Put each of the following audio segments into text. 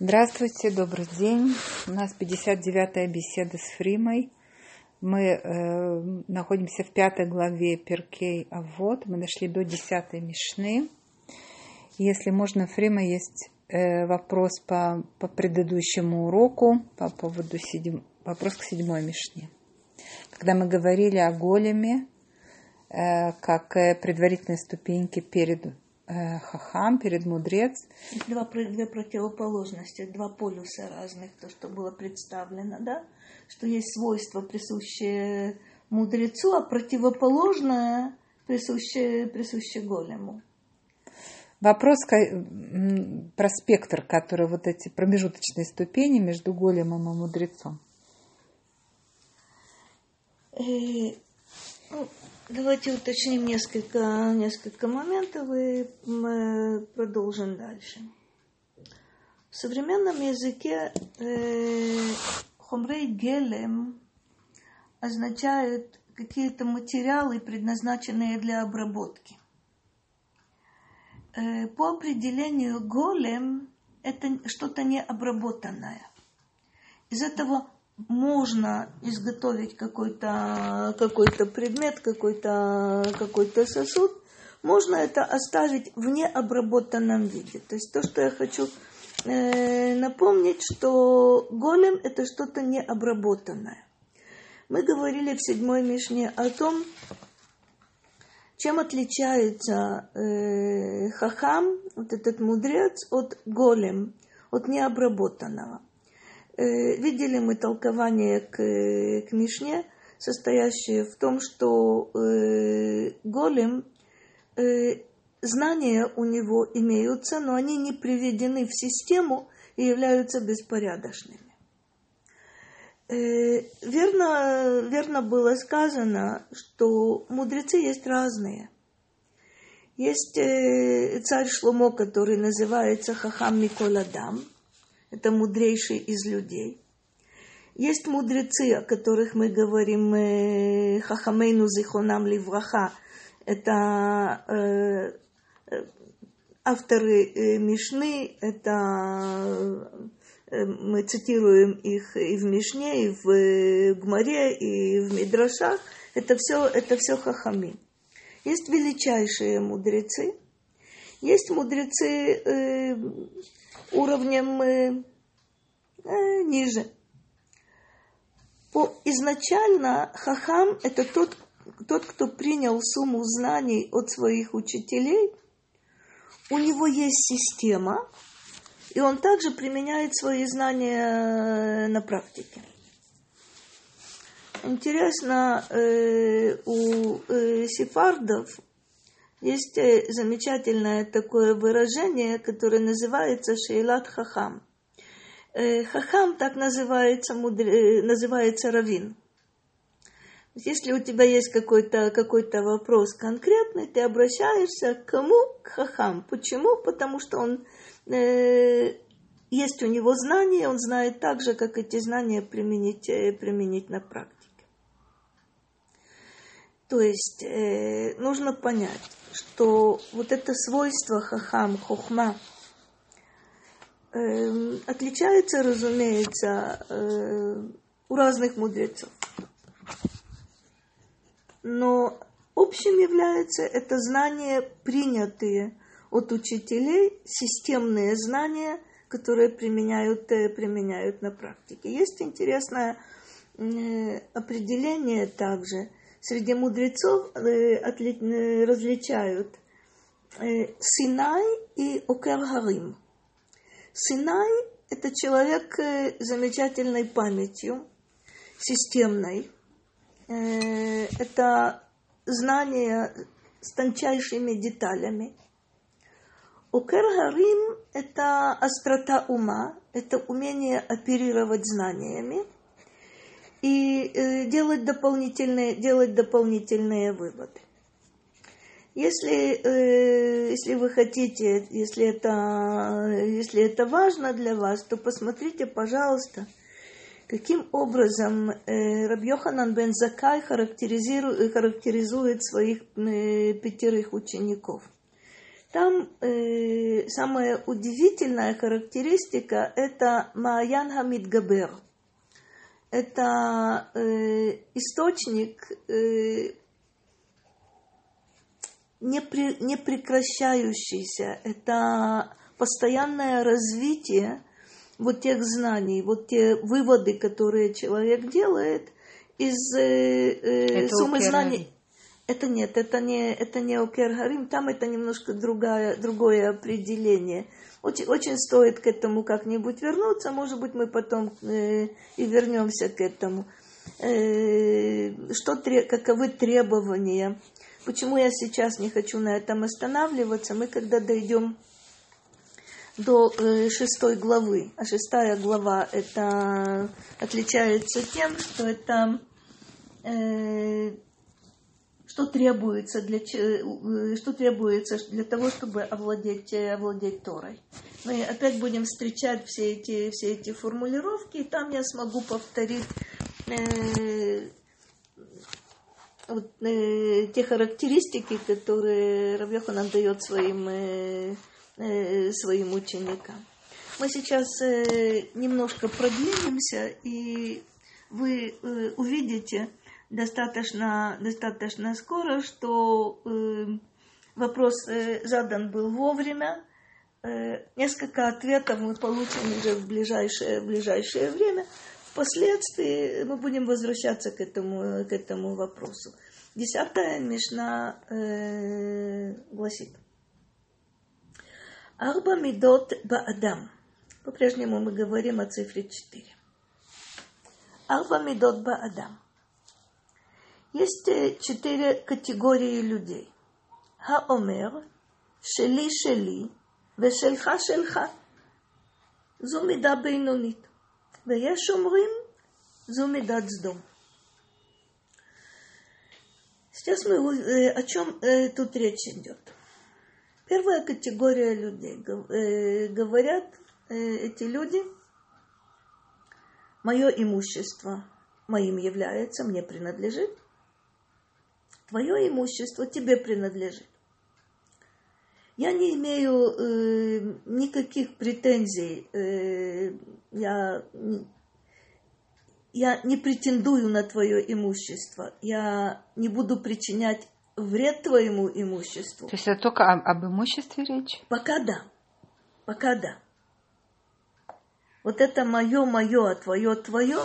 Здравствуйте, добрый день. У нас 59-я беседа с Фримой. Мы э, находимся в пятой главе Перкей А вот Мы дошли до десятой Мишны. Если можно, Фрима, есть э, вопрос по, по предыдущему уроку по поводу седьм... вопрос к седьмой Мишне. Когда мы говорили о големе, э, как предварительной ступеньке перед э, хахам, перед мудрец. Два, две противоположности, два полюса разных, то, что было представлено, да? Что есть свойства, присущие мудрецу, а противоположное присущее, присущее голему. Вопрос про спектр, который вот эти промежуточные ступени между големом и мудрецом. Э, ну, Давайте уточним несколько, несколько моментов и мы продолжим дальше. В современном языке э, хомрей гелем означает какие-то материалы, предназначенные для обработки. Э, по определению голем это что-то необработанное. Из этого можно изготовить какой-то какой предмет, какой-то какой сосуд, можно это оставить в необработанном виде. То есть то, что я хочу э, напомнить, что голем это что-то необработанное. Мы говорили в седьмой Мишне о том, чем отличается э, хахам, вот этот мудрец, от голем, от необработанного. Э, видели мы толкование к, к Мишне, состоящее в том, что э, голем, э, знания у него имеются, но они не приведены в систему и являются беспорядочными. Э, верно, верно было сказано, что мудрецы есть разные. Есть э, царь Шломо, который называется Хахам Миколадам – это мудрейший из людей. Есть мудрецы, о которых мы говорим, э, Хахамейну Зихонам Ливраха, это э, э, авторы Мишны, это мы цитируем их и в Мишне, и в Гмаре, и в Мидрашах, это все, это все хахами. Есть величайшие мудрецы, есть мудрецы уровнем э, ниже. По, изначально хахам – это тот, тот, кто принял сумму знаний от своих учителей. У него есть система, и он также применяет свои знания э, на практике. Интересно, э, у э, сефардов есть э, замечательное такое выражение, которое называется шейлат хахам. Э, хахам так называется, э, называется равин. Если у тебя есть какой-то какой вопрос конкретный, ты обращаешься к кому? К хахам. Почему? Потому что он э, есть у него знания, он знает так же, как эти знания применить, применить на практике. То есть э, нужно понять, что вот это свойство хахам, хохма, э, отличается, разумеется, э, у разных мудрецов. Но общим является это знания, принятые от учителей, системные знания, которые применяют, э, применяют на практике. Есть интересное э, определение также – среди мудрецов э, э, различают э, Синай и Окер Синай – это человек с замечательной памятью, системной. Это знание с тончайшими деталями. Окер это острота ума, это умение оперировать знаниями – и э, делать дополнительные, делать дополнительные выводы. Если, э, если вы хотите, если это, если это важно для вас, то посмотрите, пожалуйста, каким образом э, Рабьоханан бен Закай характеризует, характеризует своих пятерых учеников. Там э, самая удивительная характеристика – это Маян Хамид Габер. Это э, источник э, непре, непрекращающийся. Это постоянное развитие вот тех знаний, вот те выводы, которые человек делает из э, э, суммы знаний. Это нет, это не, это не Окер Харим, там это немножко другая, другое определение. Очень, очень стоит к этому как-нибудь вернуться, может быть, мы потом э, и вернемся к этому. Э, что, каковы требования? Почему я сейчас не хочу на этом останавливаться? Мы когда дойдем до э, шестой главы, а шестая глава это отличается тем, что это э, что требуется для, э, что требуется для того, чтобы овладеть, э, овладеть Торой. Мы опять будем встречать все эти, все эти формулировки, и там я смогу повторить э, вот, э, те характеристики, которые Равьеха дает своим, э, э, своим ученикам. Мы сейчас э, немножко продвинемся, и вы э, увидите, достаточно, достаточно скоро, что э, вопрос э, задан был вовремя. Э, несколько ответов мы получим уже в ближайшее, в ближайшее время. Впоследствии мы будем возвращаться к этому, к этому вопросу. Десятая Мишна э, гласит. Арба мидот баадам. По-прежнему мы говорим о цифре 4. Арба мидот баадам. Есть четыре категории людей. Хаомер, шели шели, ושלך שלך. זו מידה בינונית. ויש אומרים, זו מידת סדום. Сейчас мы о чем тут речь идет. Первая категория людей. Говорят эти люди, мое имущество моим является, мне принадлежит – Твое имущество тебе принадлежит. Я не имею э, никаких претензий. Э, я, я не претендую на твое имущество. Я не буду причинять вред твоему имуществу. То есть это только об, об имуществе речь? Пока да. Пока да. Вот это мое, мое, а твое, твое.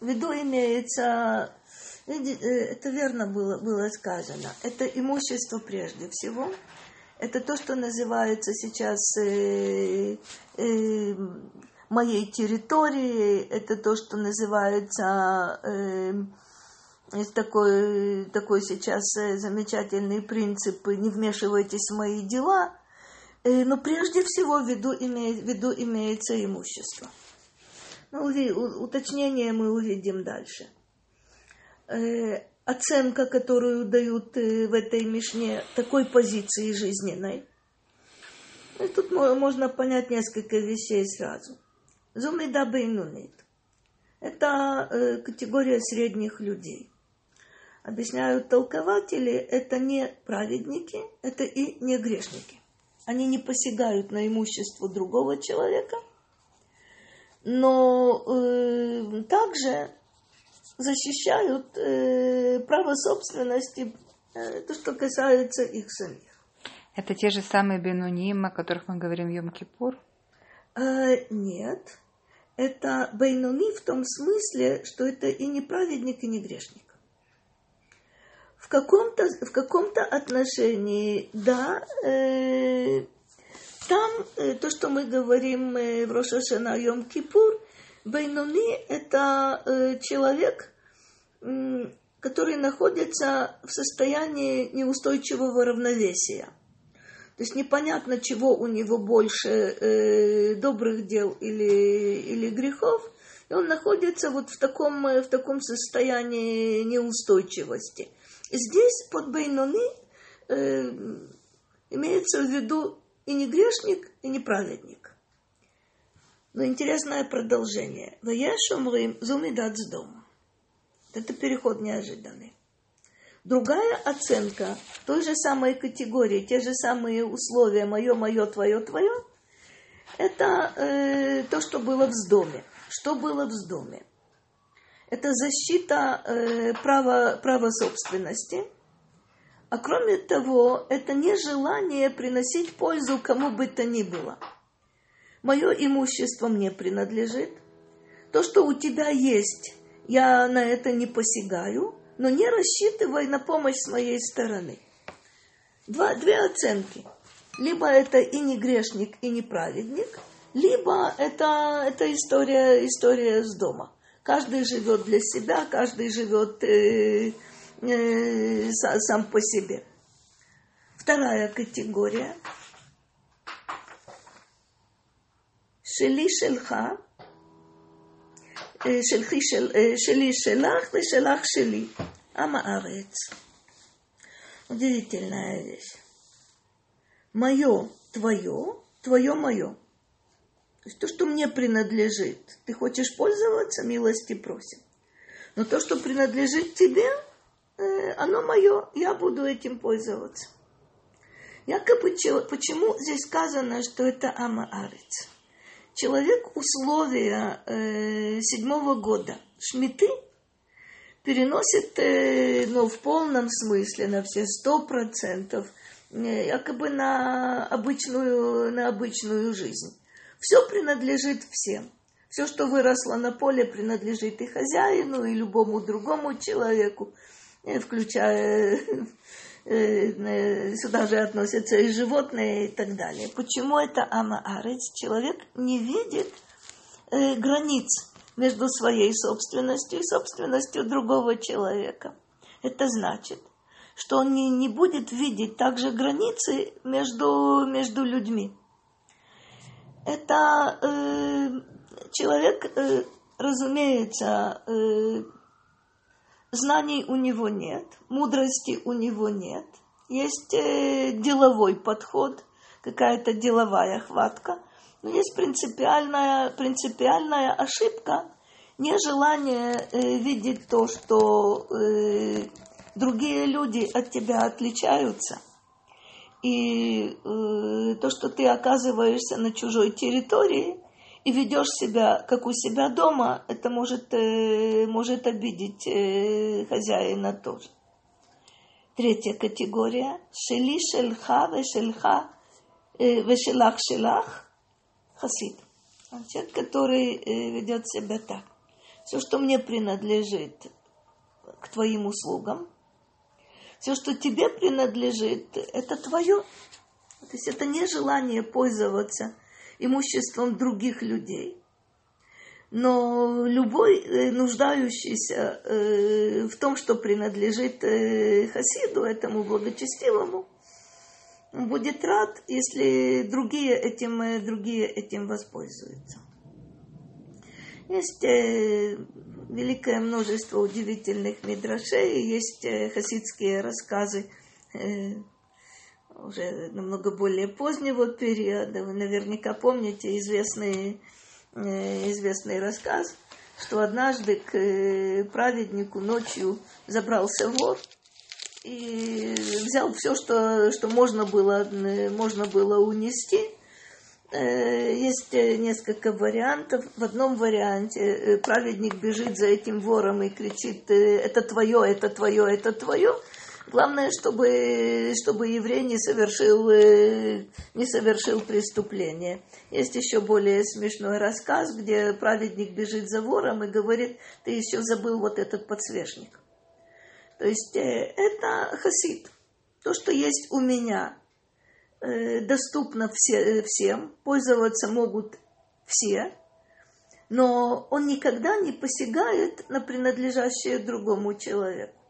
В виду имеется это верно было, было сказано. Это имущество прежде всего. Это то, что называется сейчас э, э, моей территорией. Это то, что называется... Э, такой, такой сейчас э, замечательный принцип «не вмешивайтесь в мои дела», э, но прежде всего в виду, име, в виду имеется имущество. Ну, уточнение мы увидим дальше э, оценка, которую дают э, в этой Мишне, такой позиции жизненной. И тут можно понять несколько вещей сразу. Зумида бейнунит. Это э, категория средних людей. Объясняют толкователи, это не праведники, это и не грешники. Они не посягают на имущество другого человека, но э, также защищают э, право собственности, э, то, что касается их самих. Это те же самые бенуним, о которых мы говорим в Йом-Кипур? Э, нет. Это бейнуни в том смысле, что это и не праведник, и не грешник. В каком-то, в каком-то отношении, да, э, там э, то, что мы говорим э, в Рошашана Йом-Кипур, Бейнуни – это э, человек, который находится в состоянии неустойчивого равновесия. То есть непонятно, чего у него больше э, добрых дел или, или грехов, и он находится вот в таком, э, в таком состоянии неустойчивости. И здесь под Бейнони э, имеется в виду и не грешник, и не праведник. Но интересное продолжение. Ваяш умрим зумидат с дома. Это переход неожиданный. Другая оценка той же самой категории, те же самые условия, мое, мое, твое, твое, это э, то, что было в доме. Что было в доме? Это защита э, права, права собственности. А кроме того, это не желание приносить пользу кому бы то ни было. Мое имущество мне принадлежит. То, что у тебя есть, я на это не посягаю – но не рассчитывай на помощь с моей стороны. Два, две оценки. Либо это и не грешник, и не праведник, либо это, это история, история с дома. Каждый живет для себя, каждый живет э, э, сам по себе. Вторая категория. Шели шельха שלחי של, שלי שלך ושלך שלי. עם הארץ. Удивительная вещь. Мое твое, твое мое. То есть то, что мне принадлежит, ты хочешь пользоваться, милости просим. Но то, что принадлежит тебе, оно мое, я буду этим пользоваться. Якобы почему здесь сказано, что это Амаарец? Человек условия э, седьмого года шмиты переносит э, ну, в полном смысле, на все сто процентов, э, якобы на обычную, на обычную жизнь. Все принадлежит всем. Все, что выросло на поле, принадлежит и хозяину, и любому другому человеку, э, включая сюда же относятся и животные и так далее. Почему это амаарец? Человек не видит э, границ между своей собственностью и собственностью другого человека. Это значит, что он не, не будет видеть также границы между, между людьми. Это э, человек, э, разумеется, э, знаний у него нет, мудрости у него нет. Есть э, деловой подход, какая-то деловая хватка, но есть принципиальная, принципиальная ошибка, нежелание э, видеть то, что э, другие люди от тебя отличаются. И то, что ты оказываешься на чужой территории, и ведешь себя, как у себя дома, это может, э, может обидеть э, хозяина тоже. Третья категория. Шели шельха вешельха э, вешелах шелах хасид. Человек, который ведет себя так. Все, что мне принадлежит к твоим услугам, все, что тебе принадлежит, это твое. То есть это не желание пользоваться имуществом других людей. Но любой э, нуждающийся э, в том, что принадлежит э, Хасиду, этому благочестивому, будет рад, если другие этим, другие этим воспользуются. Есть великое множество удивительных мидрашей, есть хасидские рассказы уже намного более позднего периода. Вы наверняка помните известный, э, известный рассказ, что однажды к э, праведнику ночью забрался вор и взял все, что, что можно, было, можно было унести. Э, есть несколько вариантов. В одном варианте праведник бежит за этим вором и кричит, это твое, это твое, это твое. Главное, чтобы, чтобы еврей не совершил, э, не совершил преступление. Есть еще более смешной рассказ, где праведник бежит за вором и говорит, ты еще забыл вот этот подсвечник. То есть э, это хасид. То, что есть у меня, э, доступно все, всем, пользоваться могут все, но он никогда не посягает на принадлежащее другому человеку.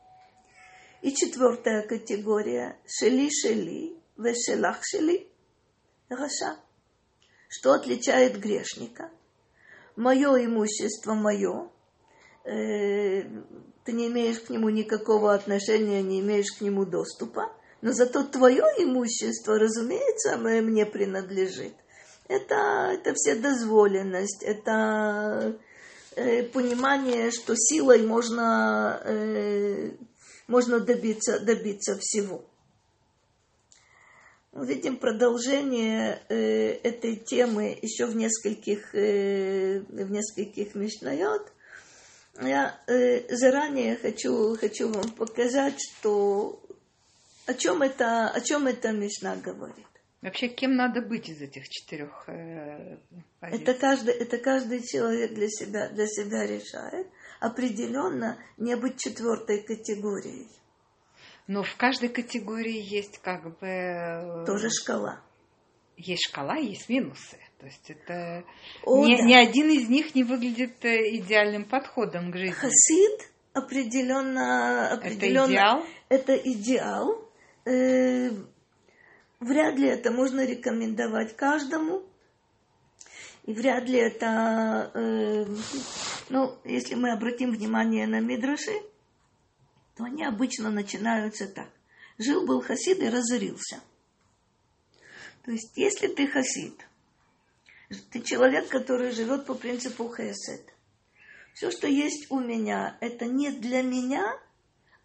И четвертая категория – шели-шели, вешелах шели, раша. Что отличает грешника? Мое имущество мое, э, ты не имеешь к нему никакого отношения, не имеешь к нему доступа, но зато твое имущество, разумеется, мне принадлежит. Это, это вседозволенность, это э, понимание, что силой можно э, можно добиться, добиться всего. Мы видим продолжение э, этой темы еще в нескольких, э, в нескольких мишнайот. Я э, заранее хочу, хочу вам показать, что о чем это, о чем эта мишна говорит. Вообще, кем надо быть из этих четырех э, это каждый, это каждый человек для себя, для себя решает. Определенно не быть четвертой категорией. Но в каждой категории есть как бы... Э, Тоже шкала. Есть шкала, есть минусы. То есть это О, ни, да. ни один из них не выглядит э, идеальным подходом к жизни. Хасид определенно, определенно это идеал. Это идеал. Э, вряд ли это можно рекомендовать каждому. И вряд ли это, э, ну, если мы обратим внимание на Мидраши, то они обычно начинаются так. Жил-был хасид и разорился. То есть, если ты хасид, ты человек, который живет по принципу хесед. Все, что есть у меня, это не для меня,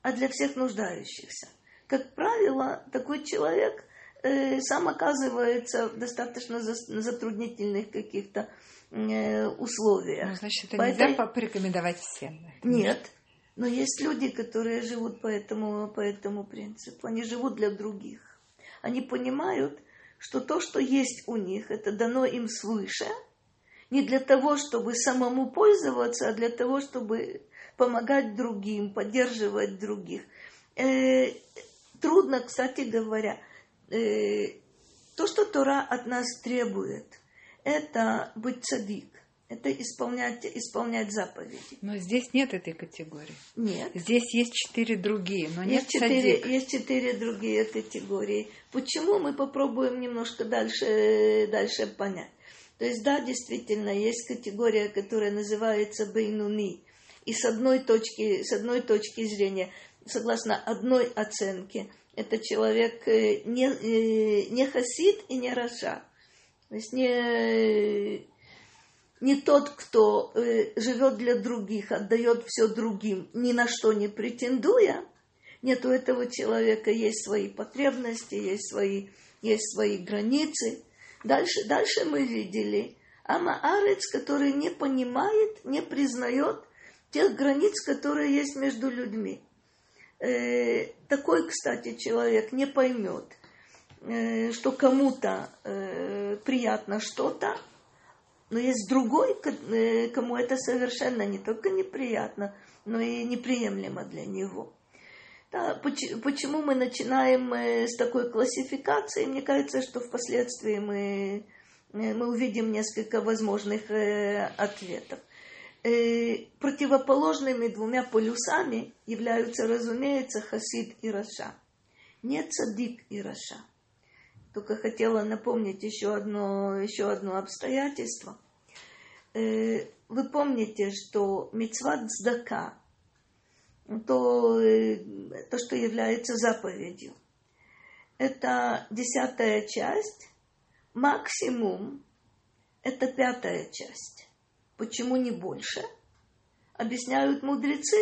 а для всех нуждающихся. Как правило, такой человек сам оказывается в достаточно затруднительных каких-то э, условиях. Ну, значит, это Поэтому... нельзя порекомендовать всем. Нет, но есть люди, которые живут по этому, по этому принципу. Они живут для других. Они понимают, что то, что есть у них, это дано им свыше, не для того, чтобы самому пользоваться, а для того, чтобы помогать другим, поддерживать других. Э, трудно, кстати говоря, э, то, что Тора от нас требует, это быть цадик это исполнять, исполнять заповеди. Но здесь нет этой категории. Нет. Здесь есть четыре другие, но есть нет четыре, садик. Есть четыре другие категории. Почему мы попробуем немножко дальше, дальше понять? То есть, да, действительно, есть категория, которая называется бейнуни. И с одной точки, с одной точки зрения, согласно одной оценке, это человек э, не, э, не хасид и не раша. То есть не не тот, кто э, живет для других, отдает все другим, ни на что не претендуя, нет, у этого человека есть свои потребности, есть свои, есть свои границы. Дальше, дальше мы видели Амаарец, который не понимает, не признает тех границ, которые есть между людьми. Э, такой, кстати, человек не поймет, э, что кому-то э, приятно что-то, но есть другой, кому это совершенно не только неприятно, но и неприемлемо для него. Да, почему мы начинаем с такой классификации? Мне кажется, что впоследствии мы, мы увидим несколько возможных ответов. Противоположными двумя полюсами являются, разумеется, хасид и раша. Не цадик и раша. Только хотела напомнить еще одно, еще одно обстоятельство. Э, вы помните, что мецват цдака, то, э, то, что является заповедью, это десятая часть, максимум это пятая часть. Почему не больше? Объясняют мудрецы,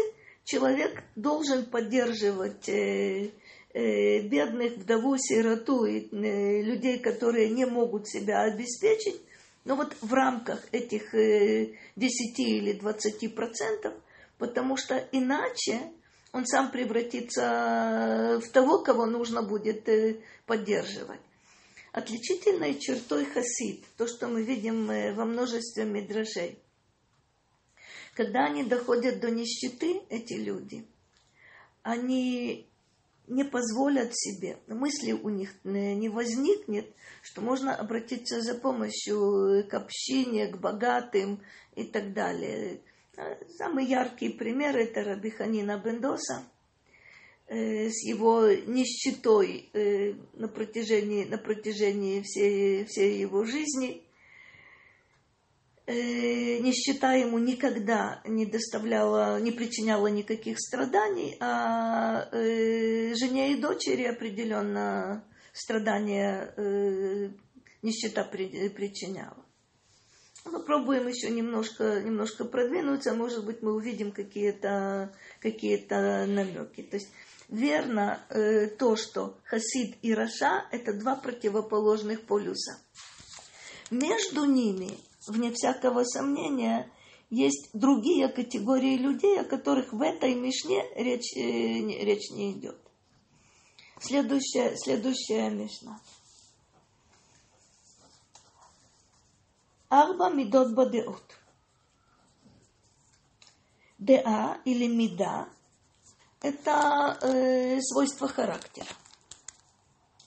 человек должен поддерживать э, Э, бедных, вдову, сироту и э, людей, которые не могут себя обеспечить, но вот в рамках этих 10 э, или 20 процентов, потому что иначе он сам превратится в того, кого нужно будет поддерживать. Отличительной чертой хасид, то, что мы видим во множестве мидрашей, когда они доходят до нищеты, эти люди, они не позволят себе, мысли у них не возникнет, что можно обратиться за помощью к общине, к богатым и так далее. Самый яркий пример это Рабиханина Бендоса э, с его нищетой э, на протяжении, на протяжении всей, всей его жизни – нищета ему никогда не доставляла, не причиняла никаких страданий, а э, жене и дочери определенно страдания э, нищета при, причиняла. Попробуем еще немножко, немножко продвинуться, может быть, мы увидим какие-то какие намеки. То есть верно э, то, что Хасид и Раша – это два противоположных полюса. Между ними, вне всякого сомнения, есть другие категории людей, о которых в этой Мишне речь, э, речь не идет. Следующая, следующая Мишна. Арба мидот бадеот. Деа или мида – это э, свойство характера.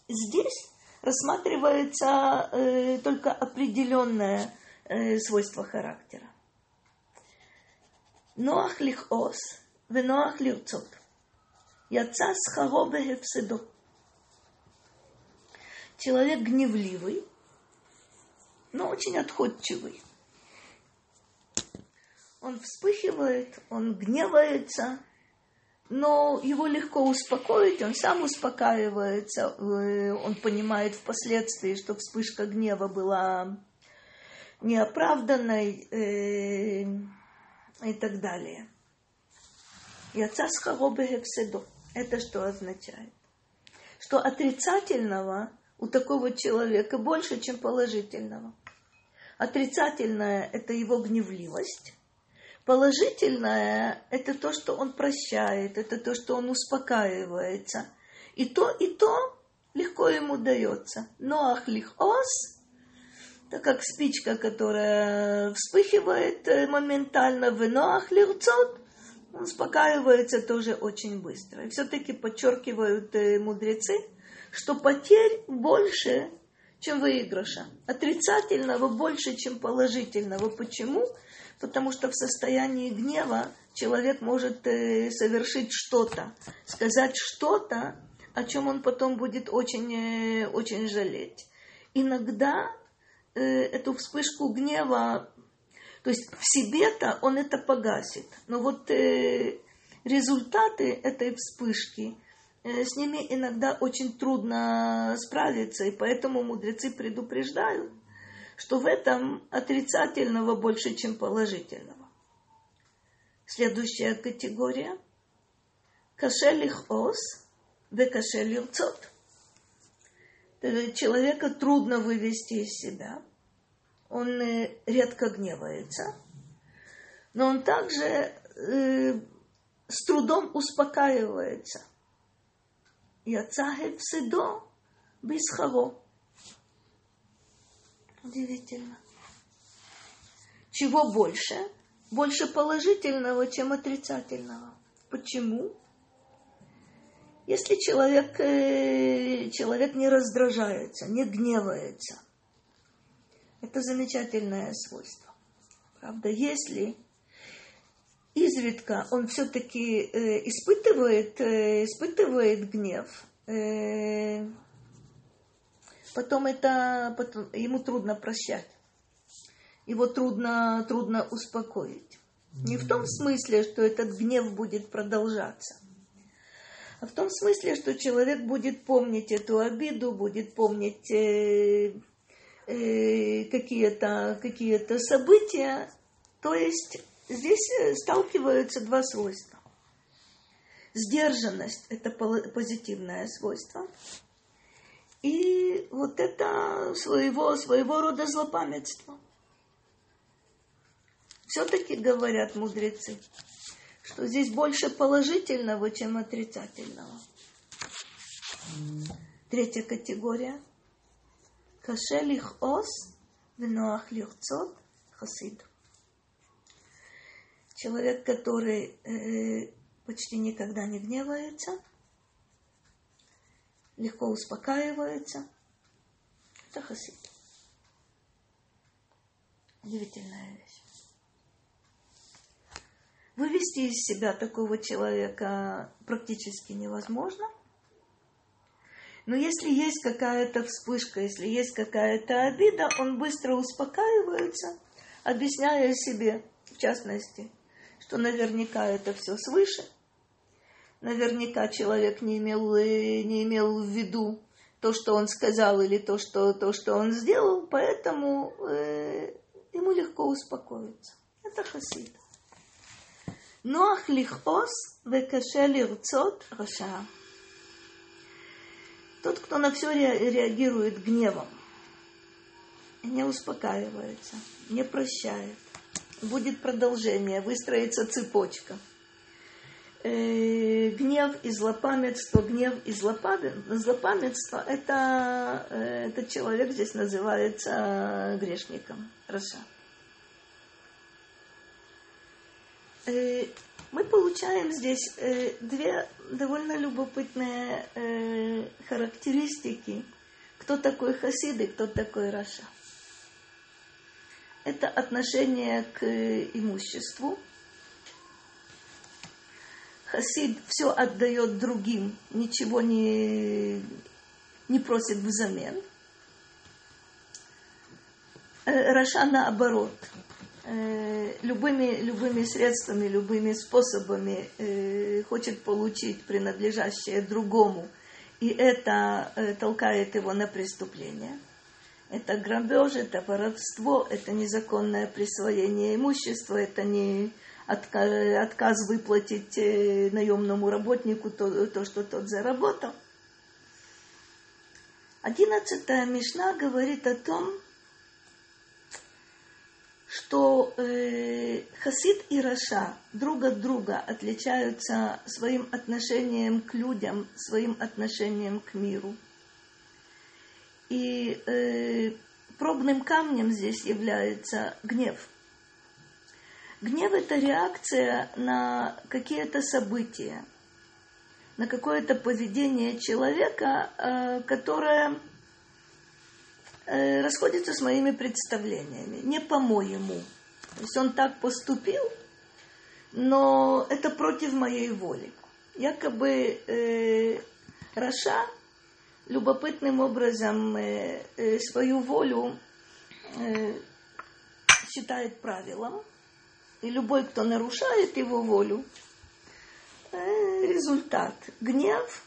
Здесь рассматривается э, только определенное э, свойство характера. Ноах лихос, веноах лирцот. Яца схаро бехефседо. Человек гневливый, но очень отходчивый. Он вспыхивает, он гневается, но его легко успокоить, он сам успокаивается, э, он понимает впоследствии, что вспышка гнева была неоправданной э, и так далее. Яца схаробе Это что означает? Что отрицательного у такого человека больше, чем положительного. Отрицательное – это его гневливость. Положительное – это то, что он прощает, это то, что он успокаивается. И то, и то легко ему дается. Но ахлихос – это как спичка, которая вспыхивает э, моментально, в ноах лирцот, успокаивается тоже очень быстро. И все-таки подчеркивают э, мудрецы – что потерь больше, чем выигрыша. Отрицательного больше, чем положительного. Почему? Потому что в состоянии гнева человек может э, совершить что-то, сказать что-то, о чем он потом будет очень, очень жалеть. Иногда э, эту вспышку гнева, то есть в себе-то он это погасит, но вот результаты этой вспышки – Э, с ними иногда очень трудно справиться, и поэтому мудрецы предупреждают, что в этом отрицательного больше, чем положительного. Следующая категория – кашелих ос, ве кашелих цот. Э, человека трудно вывести из себя. Он э, редко гневается. Но он также э, с трудом успокаивается. Я Яцахев седо бисхаро. Удивительно. Чего больше? Больше положительного, чем отрицательного. Почему? Если человек, э, человек не раздражается, не гневается, это замечательное свойство. Правда, если изредка он все-таки э, испытывает, э, испытывает гнев, потом это потом, ему трудно прощать, его трудно, трудно успокоить. Не в том смысле, что этот гнев будет продолжаться, а в том смысле, что человек будет помнить эту обиду, будет помнить э, э, какие-то какие события, то есть Здесь э, сталкиваются два свойства. Сдержанность – это позитивное свойство. И вот это своего, своего рода злопамятство. Все-таки говорят мудрецы, что здесь больше положительного, чем отрицательного. Третья категория. Кашелих ос, веноах лихцот, хасид человек, который э, почти никогда не гневается, легко успокаивается, это хасид. Удивительная вещь. Вывести из себя такого человека практически невозможно. Но если есть какая-то вспышка, если есть какая-то обида, он быстро успокаивается, объясняя себе, в частности, что наверняка это все свыше. Наверняка человек не имел, э, не имел в виду то, что он сказал, или то, что, то, что он сделал, поэтому э, ему легко успокоиться. Это хасид. נוח לכעוס וקשה לרצות רשע. Тот, кто на все реагирует гневом, не успокаивается, не прощает, будет продолжение, выстроится цепочка. Э, гнев и злопамятство, гнев и злопамятство, злопамятство это, э, этот человек здесь называется грешником, Раша. Мы получаем здесь э, две довольно любопытные э, характеристики. Кто такой חסיד и кто такой רשע. Это отношение к имуществу. חסיד все отдает другим, ничего не, не просит взамен. רשע наоборот – Э, любыми, любыми средствами, любыми способами э, хочет получить принадлежащее другому, и это э, толкает его на преступление. Это грабеж, это воровство, это незаконное присвоение имущества, это не отказ, отказ выплатить наемному работнику то, то, что тот заработал. Одиннадцатая Мишна говорит о том, что э, Хасид и Раша друг от друга отличаются своим отношением к людям, своим отношением к миру. И э, пробным камнем здесь является гнев. Гнев – это реакция на какие-то события, на какое-то поведение человека, э, которое Э, расходится с моими представлениями. Не по-моему. То есть он так поступил, но это против моей воли. Якобы э, Раша любопытным образом э, э, свою волю э, считает правилом, и любой, кто нарушает его волю, э, результат гнев,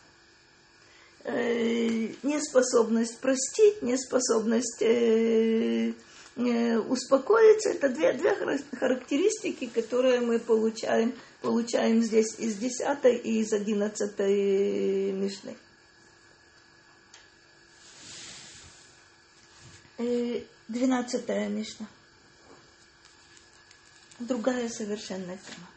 неспособность простить, неспособность э, э, успокоиться. Это две, две характеристики, которые мы получаем, получаем здесь из 10 и из 11 Мишны. Двенадцатая Мишна. Другая совершенно тема.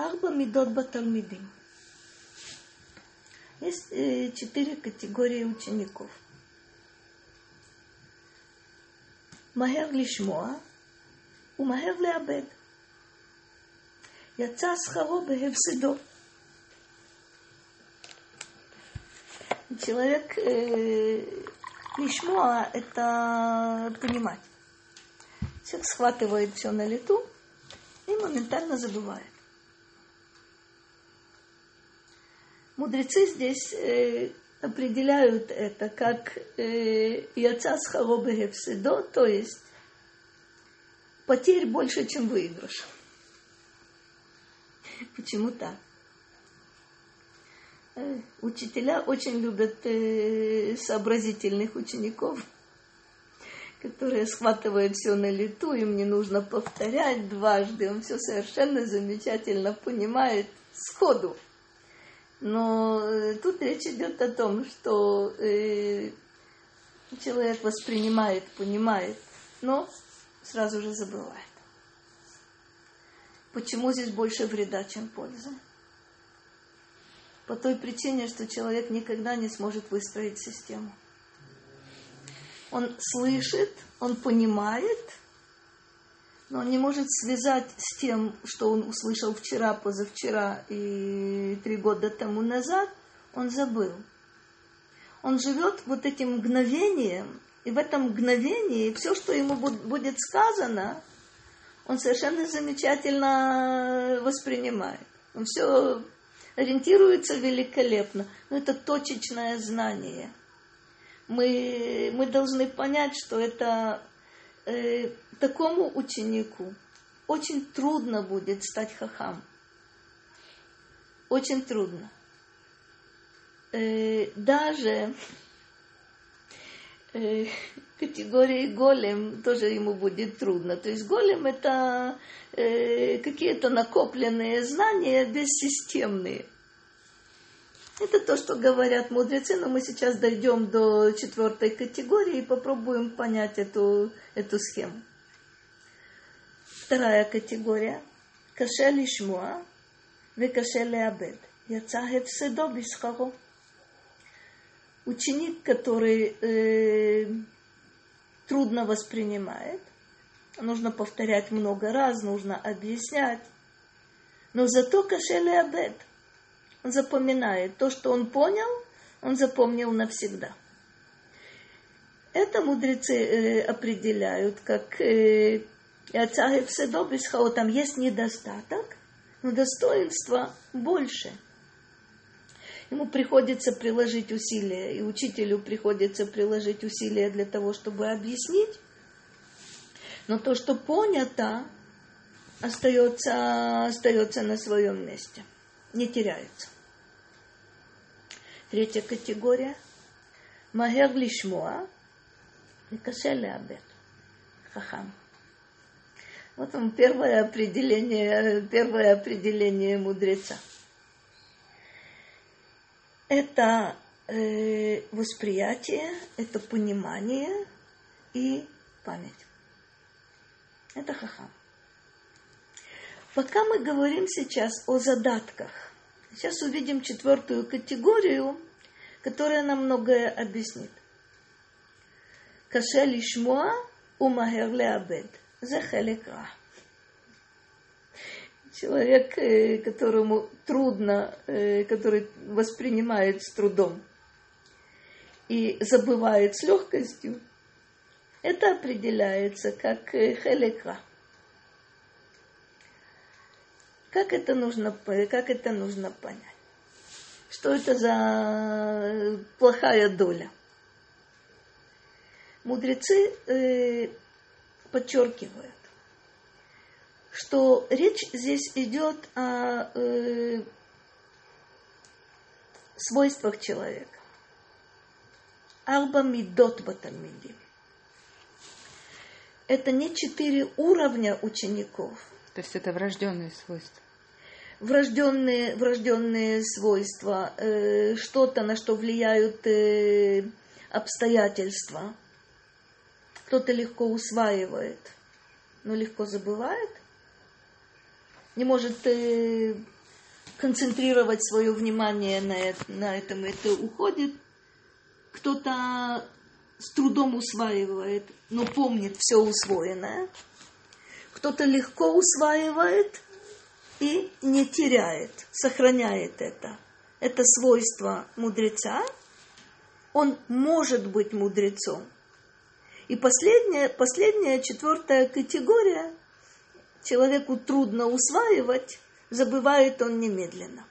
Арба медот баталмидим. Есть э, четыре категории учеников. מהר לשמוע ומהר לאבד. יצא שכרו בהפסדו. Человек э, лишмоа – это понимать. Человек схватывает все на лету и моментально забывает. Мудрецы здесь э, определяют это как э, яца с харобегевседо, то есть потерь больше, чем выигрыш. Почему так? Э, учителя очень любят э, сообразительных учеников, которые схватывают все на лету, им не нужно повторять дважды, он все совершенно замечательно понимает сходу. Но э, тут речь идет о том, что э, человек воспринимает, понимает, но сразу же забывает. Почему здесь больше вреда, чем пользы? По той причине, что человек никогда не сможет выстроить систему. Он слышит, он понимает – но он не может связать с тем, что он услышал вчера, позавчера и три года тому назад, он забыл. Он живет вот этим мгновением, и в этом мгновении все, что ему будет сказано, он совершенно замечательно воспринимает. Он все ориентируется великолепно. Но это точечное знание. Мы, мы должны понять, что это э, такому ученику очень трудно будет стать хахам. Очень трудно. Э, даже э, категории голем тоже ему будет трудно. То есть голем это какие-то накопленные знания бессистемные. Это то, что говорят мудрецы, но мы сейчас дойдем до четвертой категории и попробуем понять эту, эту схему. Вторая категория. Каше лишмуа, вы каше леабед. Яца хевседо бисхаро. Ученик, который э, трудно воспринимает, нужно повторять много раз, нужно объяснять. Но зато каше абед. – он запоминает то, что он понял, он запомнил навсегда. Это мудрецы э, определяют как э, там есть недостаток, но достоинства больше. Ему приходится приложить усилия, и учителю приходится приложить усилия для того, чтобы объяснить. Но то, что понято, остается, остается на своем месте, не теряется. Третья категория. Магер лишмуа, и кашеле абет. Хахам. Вот вам первое определение, первое определение мудреца. Это э, восприятие, это понимание и память. Это хахам. Пока мы говорим сейчас о задатках, сейчас увидим четвертую категорию, которая нам многое объяснит. Каше лишмуа умагер леабед. Захалика. Человек, э, которому трудно, э, который воспринимает с трудом и забывает с легкостью, это определяется как э, Как это нужно, как это нужно понять? Что это за плохая доля? Мудрецы подчеркивает, что речь здесь идет о э, свойствах человека. Арба мидот батамидим. Это не четыре уровня учеников. То есть это врожденные свойства. Врожденные, врожденные свойства, э, что-то, на что влияют э, обстоятельства – кто-то легко усваивает, но легко забывает, не может э, концентрировать свое внимание на, на этом, это уходит. Кто-то с трудом усваивает, но помнит все усвоенное. Кто-то легко усваивает и не теряет, сохраняет это. Это свойство мудреца. Он может быть мудрецом, и последняя, последняя, четвертая категория, человеку трудно усваивать, забывает он немедленно.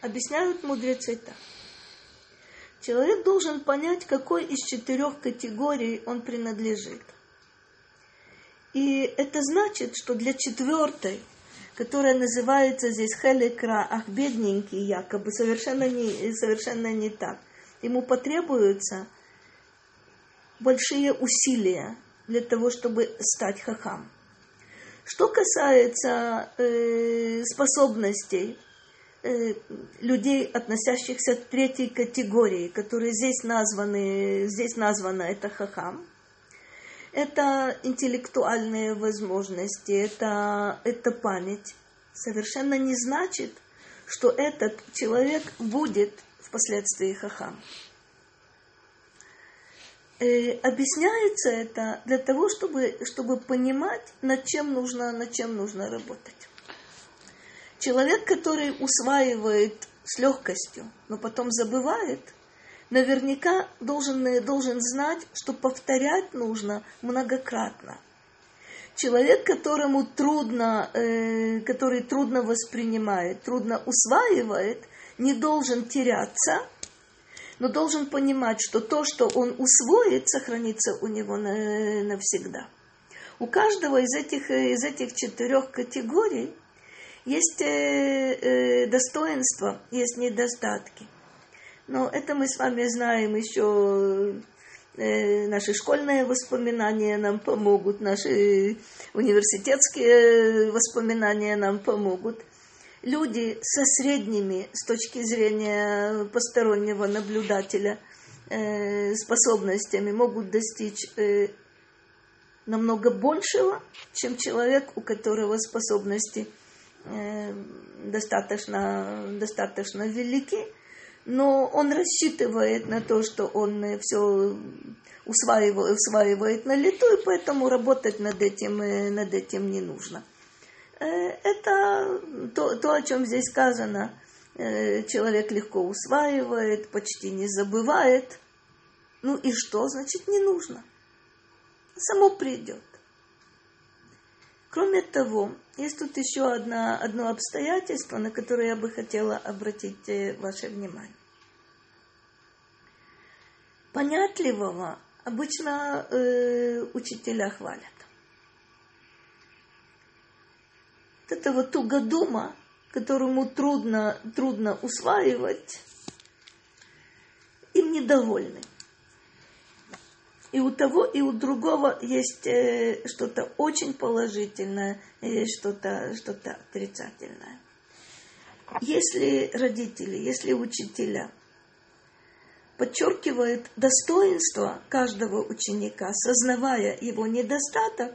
Объясняют мудрецы так. Человек должен понять, какой из четырех категорий он принадлежит. И это значит, что для четвертой, которая называется здесь хелекра, ах, бедненький якобы, совершенно не, совершенно не так. Ему потребуется – большие усилия для того, чтобы стать хахам. Что касается э, способностей э, людей, относящихся к третьей категории, которые здесь названы, здесь названо это хахам, это интеллектуальные возможности, это, это память, совершенно не значит, что этот человек будет впоследствии хахам э, объясняется это для того, чтобы, чтобы понимать, над чем нужно, над чем нужно работать. Человек, который усваивает с легкостью, но потом забывает, наверняка должен, должен знать, что повторять нужно многократно. Человек, которому трудно, э, который трудно воспринимает, трудно усваивает, не должен теряться – но должен понимать, что то, что он усвоит, сохранится у него навсегда. У каждого из этих, из этих четырех категорий есть э, э, достоинства, есть недостатки. Но это мы с вами знаем еще э, наши школьные воспоминания нам помогут, наши университетские воспоминания нам помогут. Люди со средними, с точки зрения постороннего наблюдателя, э, способностями могут достичь э, намного большего, чем человек, у которого способности достаточно, достаточно велики, но он рассчитывает на то, что он э, все усваивает, усваивает на лету, и поэтому работать над этим, э, над этим не нужно. Это то, то, о чем здесь сказано. Человек легко усваивает, почти не забывает. Ну и что значит не нужно? само придет. Кроме того, есть тут еще одно, одно обстоятельство, на которое я бы хотела обратить э, ваше внимание. Понятливого обычно э, учителя хвалят. Вот это вот тугодума, которому трудно, трудно усваивать, им недовольны. И у того, и у другого есть э, что-то очень положительное, есть что-то что отрицательное. Если родители, если учителя подчеркивают достоинство каждого ученика, сознавая его недостаток,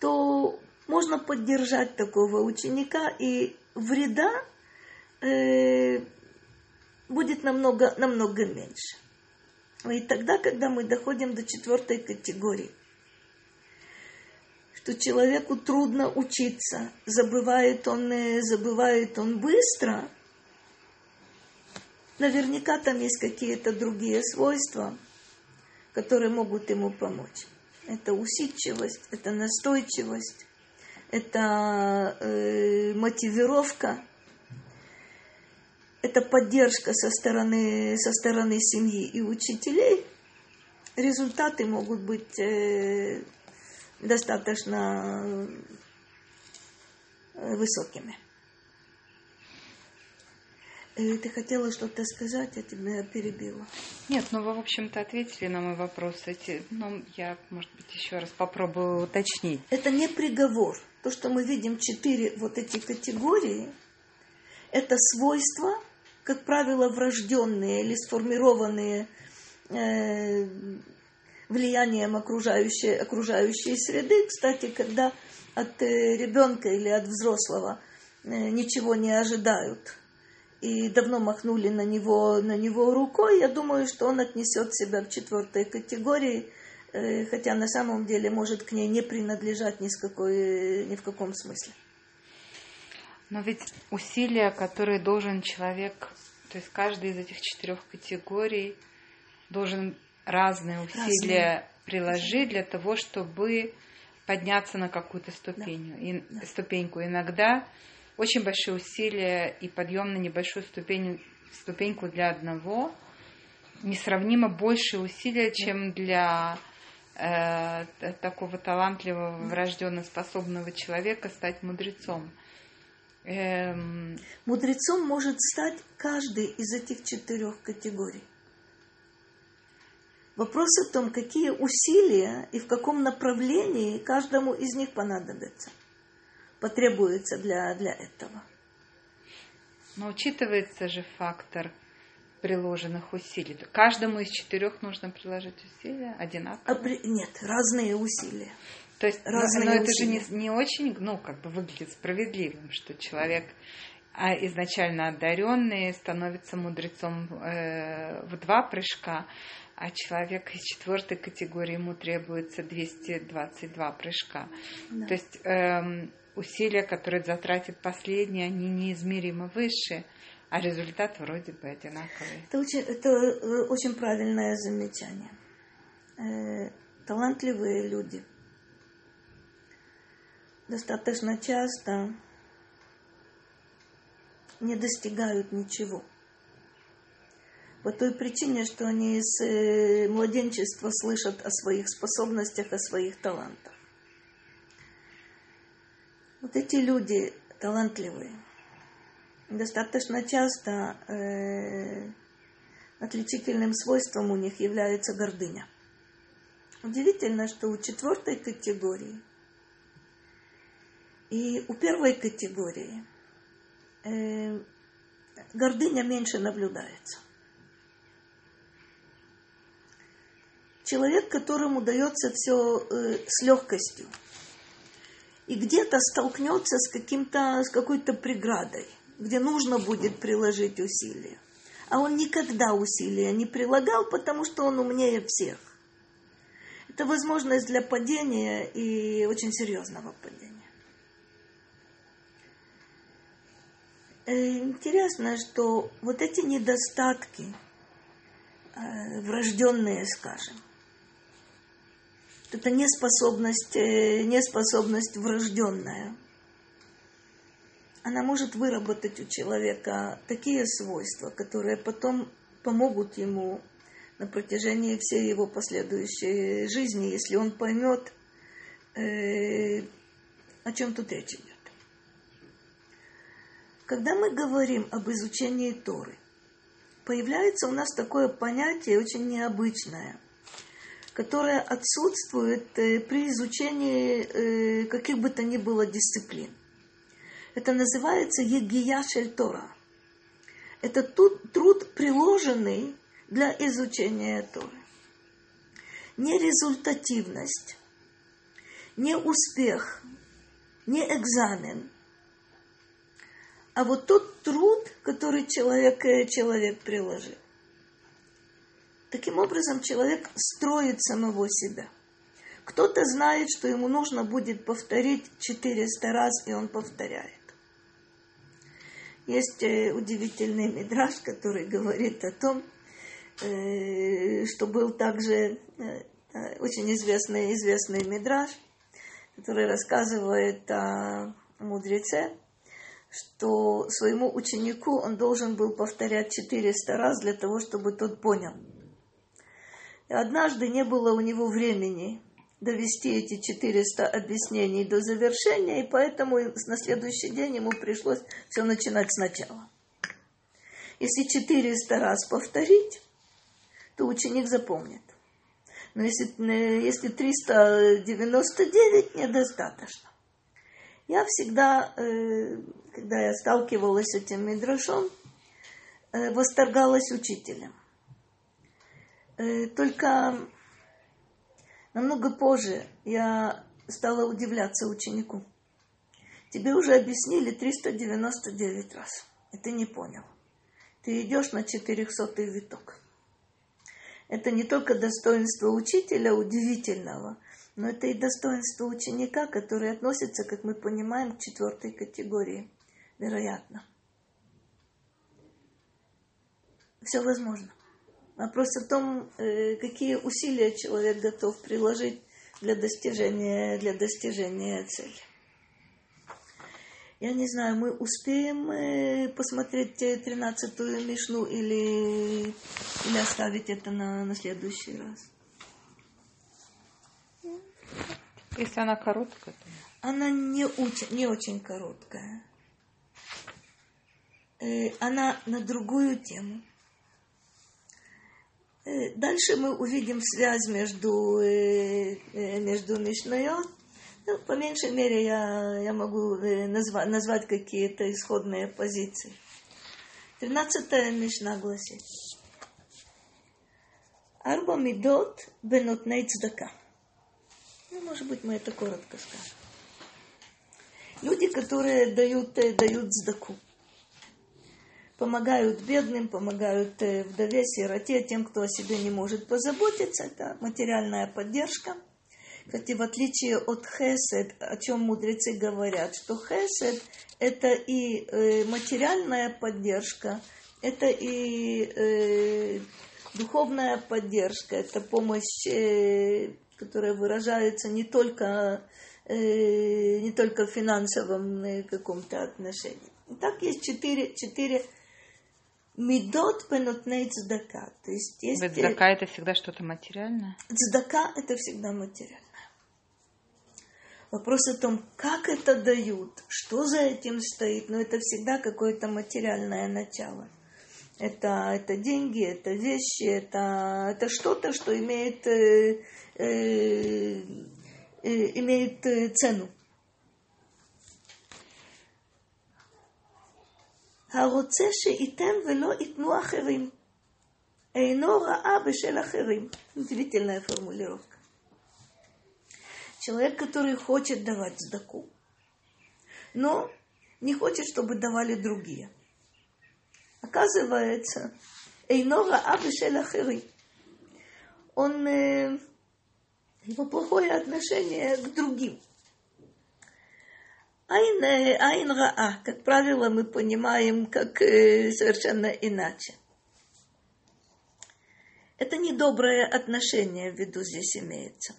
то можно поддержать такого ученика, и вреда э, будет намного, намного меньше. И тогда, когда мы доходим до четвертой категории, что человеку трудно учиться, забывает он, э, забывает он быстро, наверняка там есть какие-то другие свойства, которые могут ему помочь. Это усидчивость, это настойчивость, это э, мотивировка – это поддержка со стороны, со стороны семьи и учителей, результаты могут быть э, достаточно э, высокими. Э, ты хотела что-то сказать, я тебя перебила. Нет, ну вы, в общем-то, ответили на мой вопрос. Эти, ну, я, может быть, еще раз попробую уточнить. Это не приговор. То, что мы видим четыре вот эти категории, это свойства, как правило, врожденные или сформированные э, влиянием окружающей, окружающей среды. Кстати, когда от э, ребенка или от взрослого э, ничего не ожидают и давно махнули на него, на него рукой, я думаю, что он отнесет себя к четвертой категории, хотя на самом деле может к ней не принадлежать ни, с какой, ни в каком смысле. Но ведь усилия, которые должен человек, то есть каждый из этих четырех категорий должен разные усилия разные. приложить для того, чтобы подняться на какую-то ступенью, да. И, да. ступеньку. Иногда очень большие усилия и подъем на небольшую ступень, ступеньку для одного несравнимо больше усилия, чем для э, такого талантливого, врожденно способного человека стать мудрецом. Эм... Мудрецом может стать каждый из этих четырех категорий. Вопрос в том, какие усилия и в каком направлении каждому из них понадобится, потребуется для, для этого. Но учитывается же фактор приложенных усилий. Каждому из четырех нужно приложить усилия одинаково? Опри... Нет, разные усилия. То есть, Разные но, но это же не, не очень, ну, как бы выглядит справедливым, что человек а изначально одаренный становится мудрецом э, в два прыжка, а человек из четвертой категории ему требуется 222 прыжка. Да. То есть э, усилия, которые затратит последний, они неизмеримо выше, а результат вроде бы одинаковый. Это очень, это э, очень правильное замечание. Э, талантливые люди – достаточно часто не достигают ничего. По той причине, что они с э, младенчества слышат о своих способностях, о своих талантах. Вот эти люди талантливые. Достаточно часто э, отличительным свойством у них является гордыня. Удивительно, что у четвертой категории и у первой категории э, гордыня меньше наблюдается. Человек, которому дается все э, с легкостью, и где-то столкнется с, каким-то, с какой-то преградой, где нужно будет приложить усилия. А он никогда усилия не прилагал, потому что он умнее всех. Это возможность для падения и очень серьезного падения. Э, интересно, что вот эти недостатки, э, врожденные, скажем, это неспособность, э, неспособность врожденная, она может выработать у человека такие свойства, которые потом помогут ему на протяжении всей его последующей жизни, если он поймет, э, о чем тут речь идет. Когда мы говорим об изучении Торы, появляется у нас такое понятие очень необычное, которое отсутствует э, при изучении э, каких бы то ни было дисциплин. Это называется Егия Тора. Это труд, труд, приложенный для изучения Торы. Не результативность, не успех, не экзамен – а вот тот труд, который человек, э, человек приложил. Таким образом, человек строит самого себя. Кто-то знает, что ему нужно будет повторить 400 раз, и он повторяет. Есть э, удивительный мидраж, который говорит о том, э, что был также очень известный, известный мидраж, который рассказывает о мудреце, что своему ученику он должен был повторять 400 раз для того, чтобы тот понял. И однажды не было у него времени довести эти 400 объяснений до завершения, и поэтому на следующий день ему пришлось все начинать сначала. Если 400 раз повторить, то ученик запомнит. Но если, э, если 399, недостаточно. Я всегда, э, когда я сталкивалась с этим мидрашом, э, восторгалась учителем. Э, только намного позже я стала удивляться ученику. Тебе уже объяснили 399 раз, и ты не понял. Ты идешь на 400 виток. Это не только достоинство учителя удивительного – но это и достоинство ученика, который относится, как мы понимаем, к четвертой категории. Вероятно. Все возможно. Вопрос о том, э, какие усилия человек готов приложить для достижения, для достижения цели. Я не знаю, мы успеем э, посмотреть тринадцатую мишну или, или оставить это на, на следующий раз. Если она короткая, то... Она не очень, не очень короткая. Э, она на другую тему. Э, дальше мы увидим связь между, э, между Мишнайот. Ну, по меньшей мере, я, я могу назвать, назвать какие-то исходные позиции. Тринадцатая Мишна гласит. Арба мидот бенотней цдака. Ну, может быть, мы это коротко скажем. Люди, которые дают, э, дают сдаку. Помогают бедным, помогают э, вдове, сироте, тем, кто о себе не может позаботиться. Это материальная поддержка. Кстати, в отличие от хесед, о чем мудрецы говорят, что хесед – это и э, материальная поддержка, это и духовная поддержка, это помощь которая выражается не только, э, не только в финансовом э, каком-то отношении. так есть четыре, четыре Медот пенотней цдака. То есть есть... Цдака это всегда что-то материальное? Цдака это всегда материальное. Вопрос о том, как это дают, что за этим стоит, но это всегда какое-то материальное начало. Это, это деньги, это вещи, это, это что-то, что имеет, э, э, э, имеет э, цену. הרוצה שייתן ולא ייתנו אחרים, אינו רעה בשל אחרים. Удивительная формулировка. Человек, который хочет давать сдаку, но не хочет, чтобы давали другие. Оказывается, эйно раа бешел ахери. Он, э, его плохое отношение к другим – Айн, айн раа, как правило, мы понимаем как э, совершенно иначе. Это недоброе отношение в виду здесь имеется.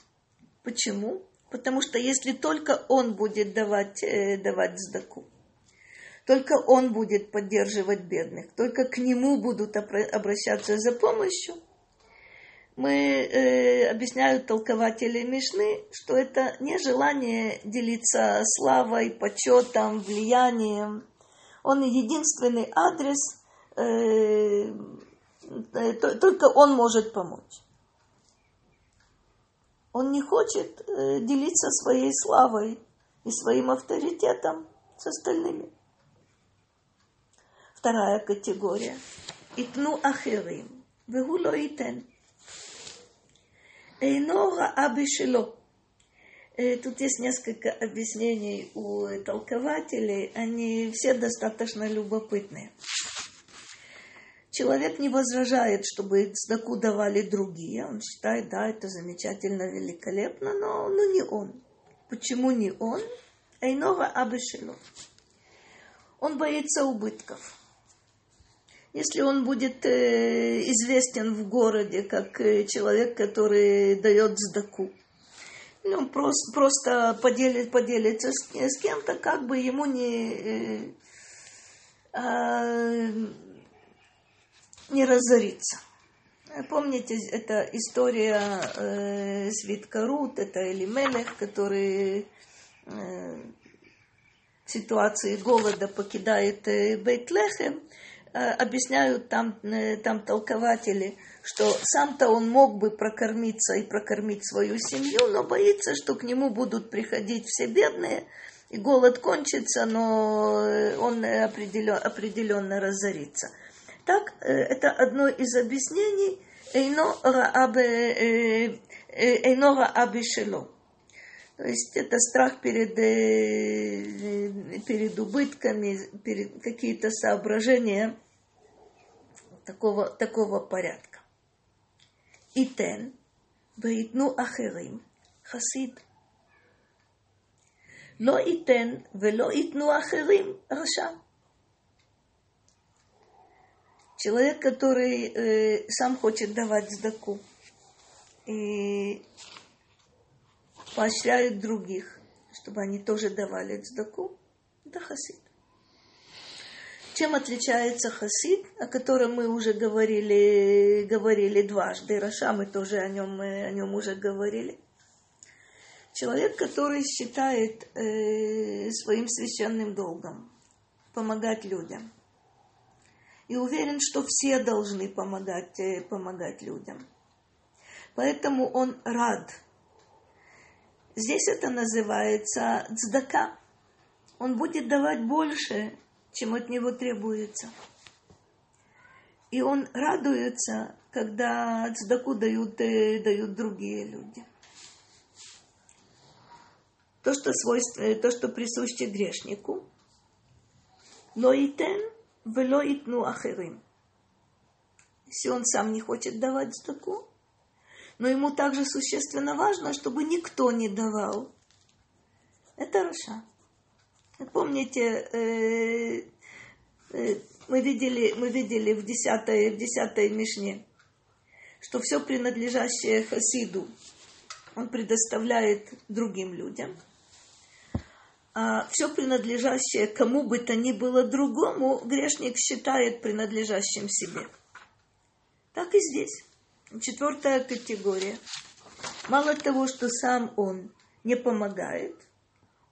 Почему? Потому что если только он будет давать, э, давать сдаку, только он будет поддерживать бедных, только к нему будут обращаться за помощью – мы э, объясняют толкователи Мишны, что это не желание делиться славой, почетом, влиянием. Он единственный адрес, э, э, только он может помочь. Он не хочет э, делиться своей славой и своим авторитетом с остальными. Вторая категория. Итну ахирим. Вегуло итен. Эйно рааби шело. Тут есть несколько объяснений у толкователей, они все достаточно любопытные. Человек не возражает, чтобы цдаку давали другие. Он считает, да, это замечательно, великолепно, но, но не он. Почему не он? Эйнора абешело. Он боится убытков. Если он будет э, известен в городе как э, человек, который дает сдаку, ну, просто, просто поделит, поделится с, с кем-то, как бы ему не, э, э, не разориться. Помните, это история э, Свитка Рут, это Элимелех, который э, в ситуации голода покидает э, Бейтлехем, объясняют там, э, там толкователи, что сам-то он мог бы прокормиться и прокормить свою семью, но боится, что к нему будут приходить все бедные, и голод кончится, но э, он определенно, определенно разорится. Так, это одно из объяснений «Эйно раабе шело». То есть это страх перед, э, перед убытками, перед какие-то соображения такого, такого порядка. Итен, бейтну ахерим, хасид. לא ייתן ולא ייתנו אחרים רשע. Человек, который э, сам хочет давать сдаку, и поощряют других, чтобы они тоже давали цдаку, это хасид. Чем отличается хасид, о котором мы уже говорили, говорили дважды, Раша мы тоже о нем, о нем уже говорили. Человек, который считает э, своим священным долгом помогать людям. И уверен, что все должны помогать, э, помогать людям. Поэтому он рад Здесь это называется цдака. Он будет давать больше, чем от него требуется. И он радуется, когда цдаку дают, э, дают другие люди. То, что, свойство, э, то, что присуще грешнику. Но и тен, вело итну ахерим. Если он сам не хочет давать цдаку, но ему также существенно важно, чтобы никто не давал. Это Раша. Помните, э, э, мы видели, мы видели в десятой, в десятой Мишне, что все принадлежащее Хасиду он предоставляет другим людям, а все принадлежащее кому бы то ни было другому грешник считает принадлежащим себе. Так и здесь. Четвертая категория. Мало того, что сам он не помогает,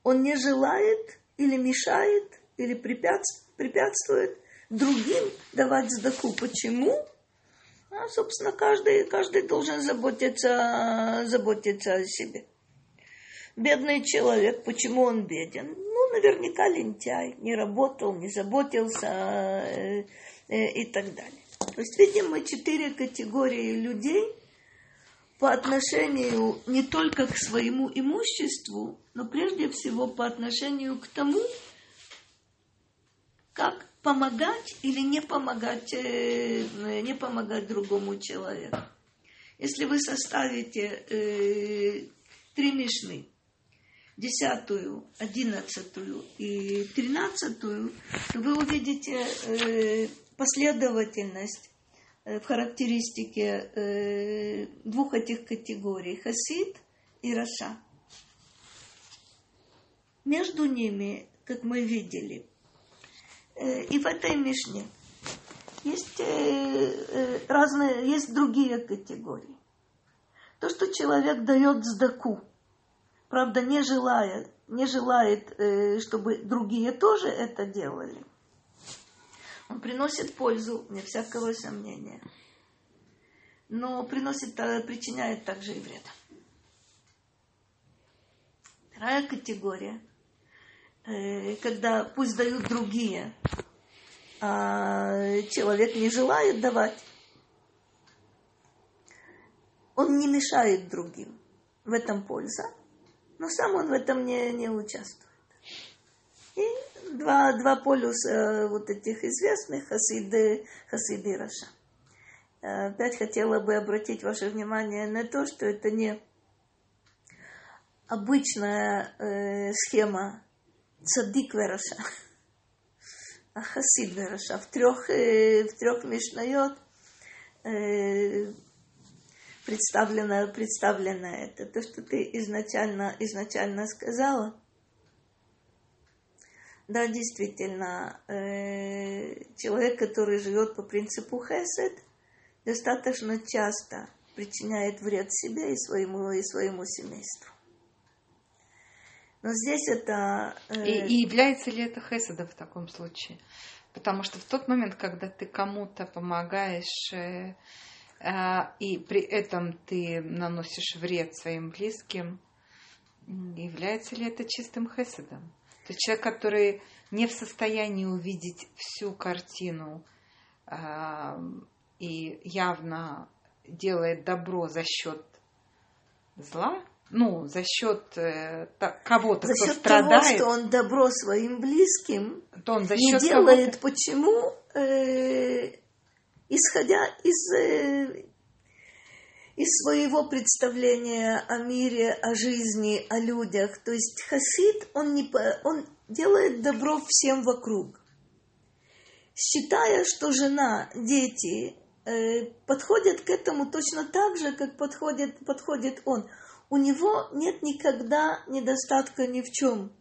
он не желает или мешает, или препятствует другим давать сдаку. Почему? А, собственно, каждый, каждый должен заботиться, заботиться о себе. Бедный человек, почему он беден? Ну, наверняка лентяй, не работал, не заботился э, э, и так далее. То есть видим четыре категории людей по отношению не только к своему имуществу, но прежде всего по отношению к тому, как помогать или не помогать, э, не помогать другому человеку. Если вы составите э, три мишны, десятую, одиннадцатую и тринадцатую, то вы увидите э, последовательность в характеристике двух этих категорий – хасид и раша. Между ними, как мы видели, Э, и в этой Мишне есть э, э, разные, есть другие категории. То, что человек дает сдаку, правда, не желает, не желает, чтобы другие тоже это делали. Он приносит пользу, не всякого сомнения. Но приносит, причиняет также и вред. Вторая категория Э, когда пусть дают другие, а человек не желает давать, он не мешает другим. В этом польза, но сам он в этом не, не участвует. И Два, два полюса э, вот этих известных хасиды, хасиды Раша. Э, опять хотела бы обратить ваше внимание на то, что это не обычная э, схема цадик вераша, а хасид вераша. В трех, э, в трех мишнает э, представлено, представлено это. То, что ты изначально, изначально сказала – да, действительно, человек, который живет по принципу хесед, достаточно часто причиняет вред себе и своему, и своему семейству. Но здесь это... Э... И, и является ли это хеседом в таком случае? Потому что в тот момент, когда ты кому-то помогаешь, э, э, и при этом ты наносишь вред своим близким, является ли это чистым хеседом? То есть человек, который не в состоянии увидеть всю картину э, и явно делает добро за счет зла, ну, за счет э, кого-то, за кто счет страдает. того, что он добро своим близким то он за не счет делает. Почему? Э, исходя из, э, из своего представления о мире, о жизни, о людях. То есть хасид, он, не, он делает добро всем вокруг. Считая, что жена, дети э, подходят к этому точно так же, как подходит, подходит он – у него нет никогда недостатка ни в чем.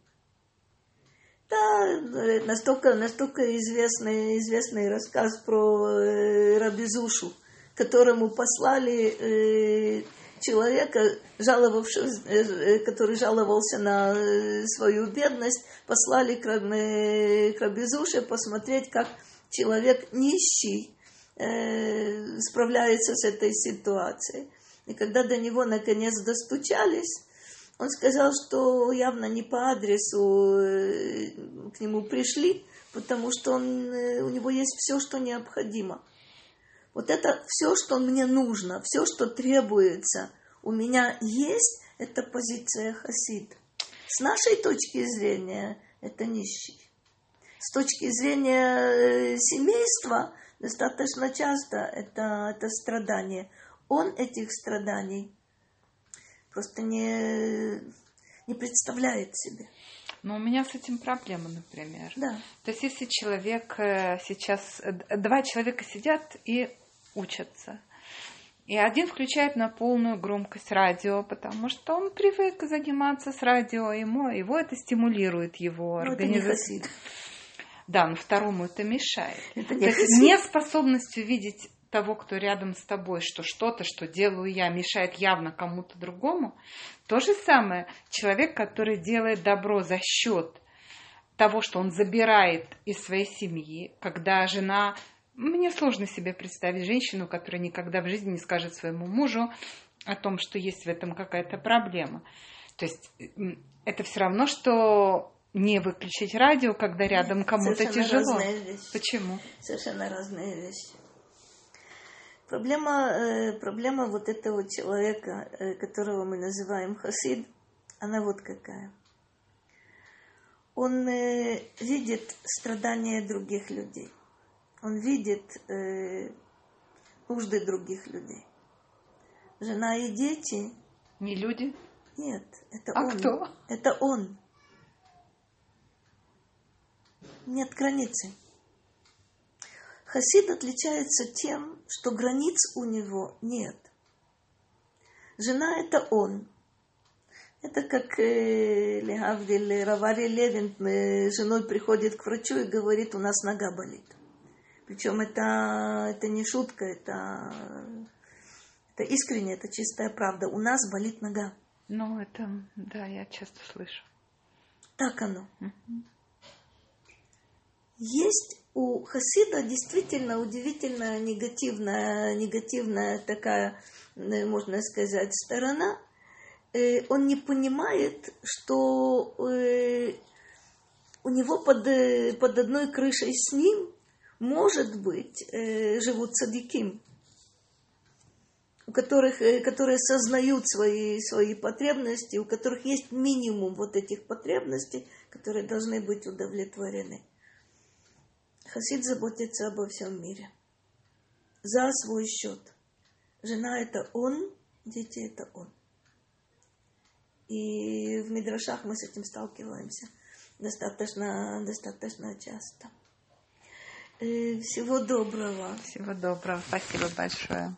Да, настолько, настолько известный, известный рассказ про э, Рабизушу, которому послали э, человека, жаловавшего, э, э, который жаловался на э, свою бедность, послали к, э, к Рабизуше посмотреть, как человек нищий э, справляется с этой ситуацией. И когда до него наконец достучались, он сказал, что явно не по адресу э, к нему пришли, потому что он, э, у него есть все, что необходимо. Вот это все, что мне нужно, все, что требуется, у меня есть, это позиция хасид. С нашей точки зрения, это нищий. С точки зрения э, семейства, достаточно часто это, это страдание он этих страданий просто не, не представляет себе. Но у меня с этим проблема, например. Да. То есть, если человек э, сейчас... Э, два человека сидят и учатся. И один включает на полную громкость радио, потому что он привык заниматься с радио, ему, его это стимулирует его организацию. Да, но второму это мешает. Это не То есть неспособность увидеть того, кто рядом с тобой, что что-то, что делаю я, мешает явно кому-то другому. То же самое человек, который делает добро за счет того, что он забирает из своей семьи, когда жена... Мне сложно себе представить женщину, которая никогда в жизни не скажет своему мужу о том, что есть в этом какая-то проблема. То есть это все равно, что не выключить радио, когда рядом кому-то тяжело. Почему? Совершенно разные вещи. Проблема, э, проблема вот этого человека, э, которого мы называем хасид, она вот какая. Он э, видит страдания других людей. Он видит нужды других людей. Жена и дети. Не люди? Нет, это а он. кто? Это он. Нет границы. Хасид отличается тем, что границ у него нет. Жена – это он. Это как э, Легавдиль Равари Левин э, женой приходит к врачу и говорит, у нас нога болит. Причем это, это не шутка, это, это искренне, это чистая правда. У нас болит нога. Ну, это, да, я часто слышу. Так оно. Есть у Хасида действительно удивительная негативная, негативная такая, э, можно сказать, сторона. Э, он не понимает, что э, у него под, под одной крышей с ним, может быть, живут садиким, у которых, которые сознают свои, свои потребности, у которых есть минимум вот этих потребностей, которые должны быть удовлетворены. Хасид заботится обо всем мире. За свой счет. Жена это он, дети это он. И в Мидрашах мы с этим сталкиваемся достаточно, достаточно часто. Э, всего доброго. Всего доброго. Спасибо большое.